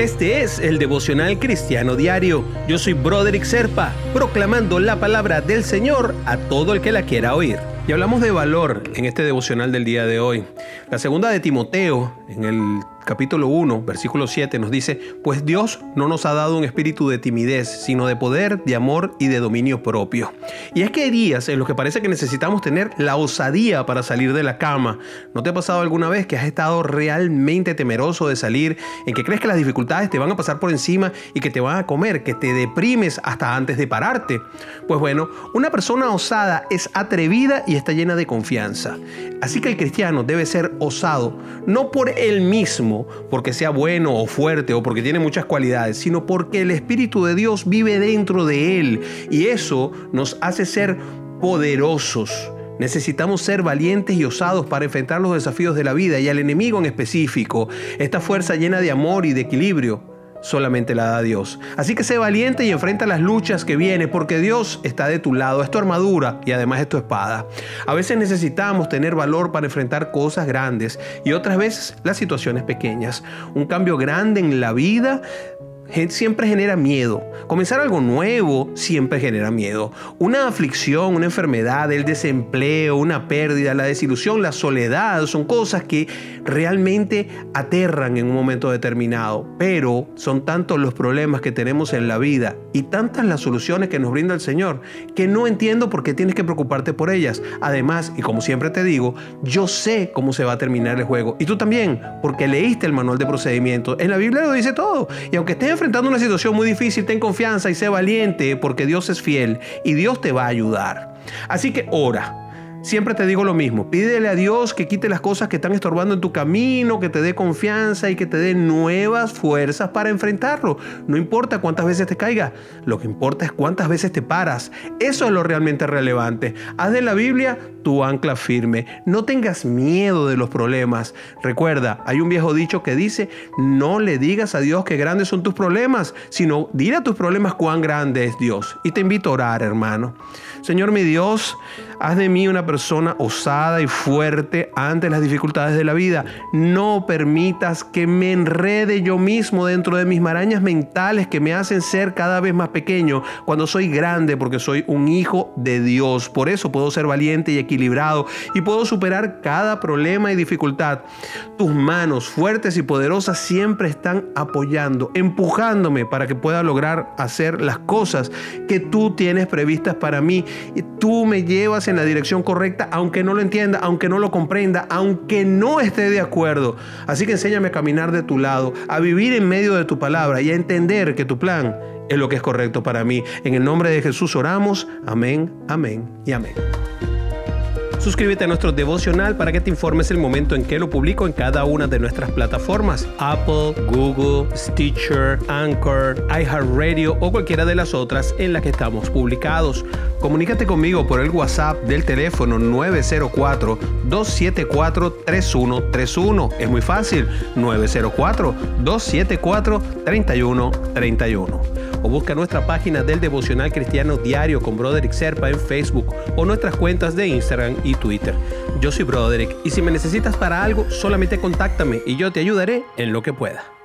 Este es el devocional cristiano diario. Yo soy Broderick Serpa, proclamando la palabra del Señor a todo el que la quiera oír. Y hablamos de valor en este devocional del día de hoy. La segunda de Timoteo, en el capítulo 1, versículo 7 nos dice, pues Dios no nos ha dado un espíritu de timidez, sino de poder, de amor y de dominio propio. Y es que hay días en los que parece que necesitamos tener la osadía para salir de la cama. ¿No te ha pasado alguna vez que has estado realmente temeroso de salir, en que crees que las dificultades te van a pasar por encima y que te van a comer, que te deprimes hasta antes de pararte? Pues bueno, una persona osada es atrevida y está llena de confianza. Así que el cristiano debe ser osado, no por él mismo, porque sea bueno o fuerte o porque tiene muchas cualidades, sino porque el Espíritu de Dios vive dentro de él y eso nos hace ser poderosos. Necesitamos ser valientes y osados para enfrentar los desafíos de la vida y al enemigo en específico. Esta fuerza llena de amor y de equilibrio solamente la da Dios. Así que sé valiente y enfrenta las luchas que vienen, porque Dios está de tu lado, es tu armadura y además es tu espada. A veces necesitamos tener valor para enfrentar cosas grandes y otras veces las situaciones pequeñas. Un cambio grande en la vida siempre genera miedo. Comenzar algo nuevo siempre genera miedo. Una aflicción, una enfermedad, el desempleo, una pérdida, la desilusión, la soledad, son cosas que realmente aterran en un momento determinado. Pero son tantos los problemas que tenemos en la vida y tantas las soluciones que nos brinda el Señor que no entiendo por qué tienes que preocuparte por ellas. Además, y como siempre te digo, yo sé cómo se va a terminar el juego. Y tú también, porque leíste el manual de procedimiento. En la Biblia lo dice todo. Y aunque estés enfrentando una situación muy difícil, ten confianza y sé valiente porque Dios es fiel y Dios te va a ayudar. Así que ora. Siempre te digo lo mismo, pídele a Dios que quite las cosas que están estorbando en tu camino, que te dé confianza y que te dé nuevas fuerzas para enfrentarlo. No importa cuántas veces te caigas, lo que importa es cuántas veces te paras. Eso es lo realmente relevante. Haz de la Biblia tu ancla firme. No tengas miedo de los problemas. Recuerda, hay un viejo dicho que dice, no le digas a Dios que grandes son tus problemas, sino dile a tus problemas cuán grande es Dios. Y te invito a orar, hermano. Señor mi Dios, haz de mí una persona osada y fuerte ante las dificultades de la vida. No permitas que me enrede yo mismo dentro de mis marañas mentales que me hacen ser cada vez más pequeño cuando soy grande porque soy un hijo de Dios. Por eso puedo ser valiente y equilibrado y puedo superar cada problema y dificultad. Tus manos fuertes y poderosas siempre están apoyando, empujándome para que pueda lograr hacer las cosas que tú tienes previstas para mí. Y tú me llevas en la dirección correcta aunque no lo entienda, aunque no lo comprenda, aunque no esté de acuerdo. Así que enséñame a caminar de tu lado, a vivir en medio de tu palabra y a entender que tu plan es lo que es correcto para mí. En el nombre de Jesús oramos. Amén, amén y amén. Suscríbete a nuestro devocional para que te informes el momento en que lo publico en cada una de nuestras plataformas: Apple, Google, Stitcher, Anchor, iHeartRadio o cualquiera de las otras en las que estamos publicados. Comunícate conmigo por el WhatsApp del teléfono 904-274-3131. Es muy fácil, 904-274-3131 o busca nuestra página del devocional cristiano diario con Broderick Serpa en Facebook o nuestras cuentas de Instagram Twitter. Yo soy Broderick y si me necesitas para algo, solamente contáctame y yo te ayudaré en lo que pueda.